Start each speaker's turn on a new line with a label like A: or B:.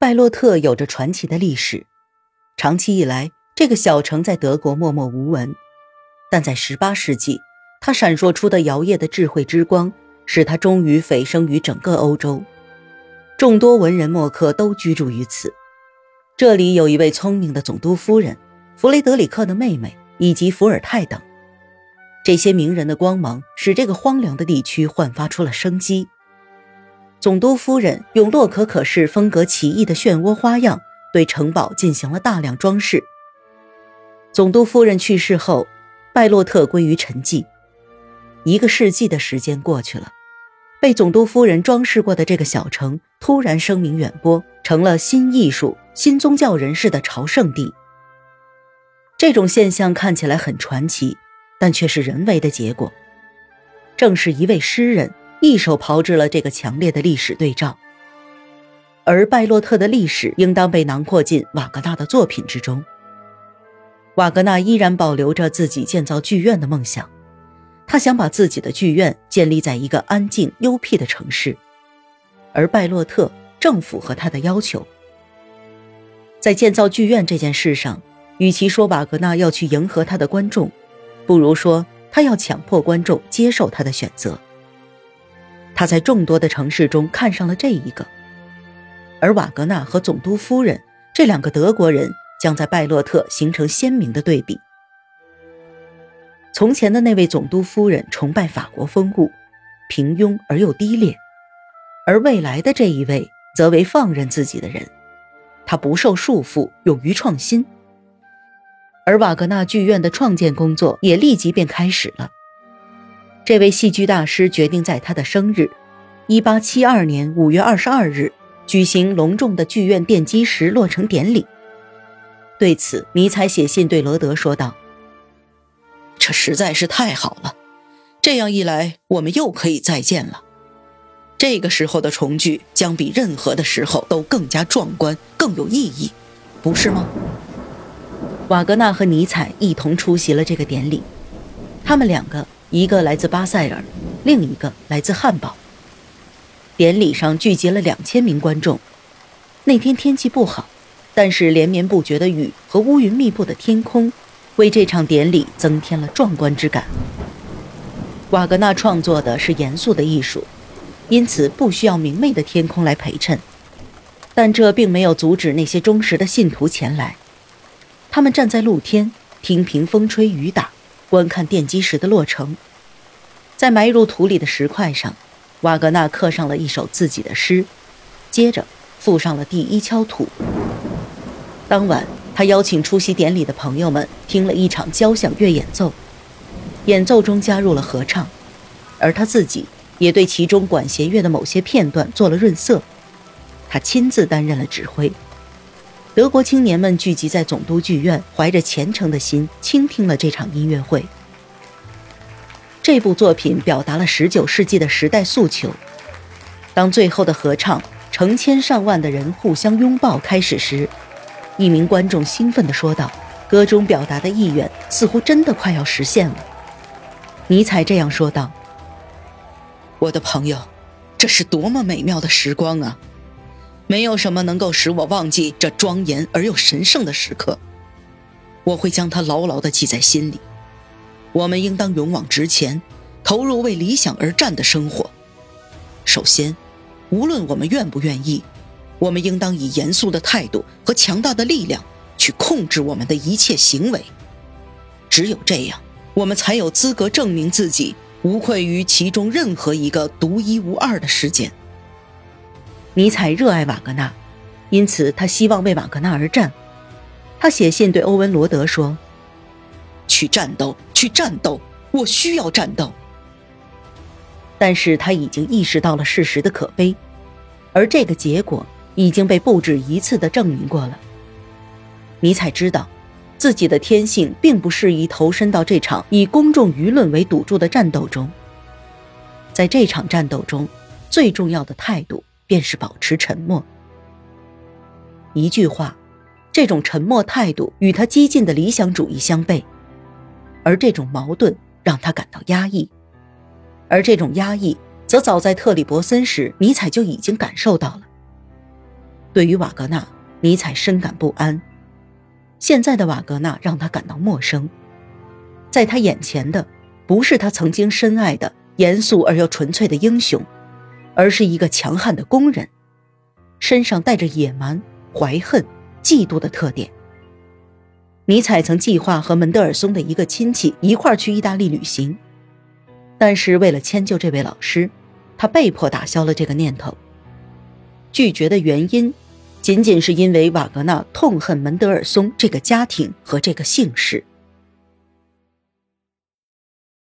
A: 拜洛特有着传奇的历史，长期以来，这个小城在德国默默无闻。但在18世纪，它闪烁出的摇曳的智慧之光，使它终于蜚声于整个欧洲。众多文人墨客都居住于此。这里有一位聪明的总督夫人，弗雷德里克的妹妹，以及伏尔泰等。这些名人的光芒，使这个荒凉的地区焕发出了生机。总督夫人用洛可可式风格奇异的漩涡花样，对城堡进行了大量装饰。总督夫人去世后，拜洛特归于沉寂。一个世纪的时间过去了，被总督夫人装饰过的这个小城突然声名远播，成了新艺术、新宗教人士的朝圣地。这种现象看起来很传奇，但却是人为的结果。正是一位诗人。一手炮制了这个强烈的历史对照，而拜洛特的历史应当被囊括进瓦格纳的作品之中。瓦格纳依然保留着自己建造剧院的梦想，他想把自己的剧院建立在一个安静幽僻的城市，而拜洛特正符合他的要求。在建造剧院这件事上，与其说瓦格纳要去迎合他的观众，不如说他要强迫观众接受他的选择。他在众多的城市中看上了这一个，而瓦格纳和总督夫人这两个德国人将在拜洛特形成鲜明的对比。从前的那位总督夫人崇拜法国风物，平庸而又低劣，而未来的这一位则为放任自己的人，他不受束缚，勇于创新。而瓦格纳剧院的创建工作也立即便开始了。这位戏剧大师决定在他的生日，一八七二年五月二十二日举行隆重的剧院奠基石落成典礼。对此，尼采写信对罗德说道：“
B: 这实在是太好了，这样一来，我们又可以再见了。这个时候的重聚将比任何的时候都更加壮观，更有意义，不是吗？”
A: 瓦格纳和尼采一同出席了这个典礼，他们两个。一个来自巴塞尔，另一个来自汉堡。典礼上聚集了两千名观众。那天天气不好，但是连绵不绝的雨和乌云密布的天空，为这场典礼增添了壮观之感。瓦格纳创作的是严肃的艺术，因此不需要明媚的天空来陪衬。但这并没有阻止那些忠实的信徒前来。他们站在露天，听凭风吹雨打。观看奠基石的落成，在埋入土里的石块上，瓦格纳刻上了一首自己的诗，接着附上了第一锹土。当晚，他邀请出席典礼的朋友们听了一场交响乐演奏，演奏中加入了合唱，而他自己也对其中管弦乐的某些片段做了润色，他亲自担任了指挥。德国青年们聚集在总督剧院，怀着虔诚的心倾听了这场音乐会。这部作品表达了19世纪的时代诉求。当最后的合唱，成千上万的人互相拥抱开始时，一名观众兴奋地说道：“歌中表达的意愿似乎真的快要实现了。”尼采这样说道：“
B: 我的朋友，这是多么美妙的时光啊！”没有什么能够使我忘记这庄严而又神圣的时刻，我会将它牢牢地记在心里。我们应当勇往直前，投入为理想而战的生活。首先，无论我们愿不愿意，我们应当以严肃的态度和强大的力量去控制我们的一切行为。只有这样，我们才有资格证明自己无愧于其中任何一个独一无二的事件。
A: 尼采热爱瓦格纳，因此他希望为瓦格纳而战。他写信对欧文罗德说：“
B: 去战斗，去战斗，我需要战斗。”
A: 但是他已经意识到了事实的可悲，而这个结果已经被不止一次的证明过了。尼采知道，自己的天性并不适宜投身到这场以公众舆论为赌注的战斗中。在这场战斗中，最重要的态度。便是保持沉默。一句话，这种沉默态度与他激进的理想主义相悖，而这种矛盾让他感到压抑，而这种压抑则早在特里伯森时尼采就已经感受到了。对于瓦格纳，尼采深感不安。现在的瓦格纳让他感到陌生，在他眼前的不是他曾经深爱的严肃而又纯粹的英雄，而是一个强悍的工人，身上带着野蛮、怀恨、嫉妒的特点。尼采曾计划和门德尔松的一个亲戚一块去意大利旅行，但是为了迁就这位老师，他被迫打消了这个念头。拒绝的原因。仅仅是因为瓦格纳痛恨门德尔松这个家庭和这个姓氏。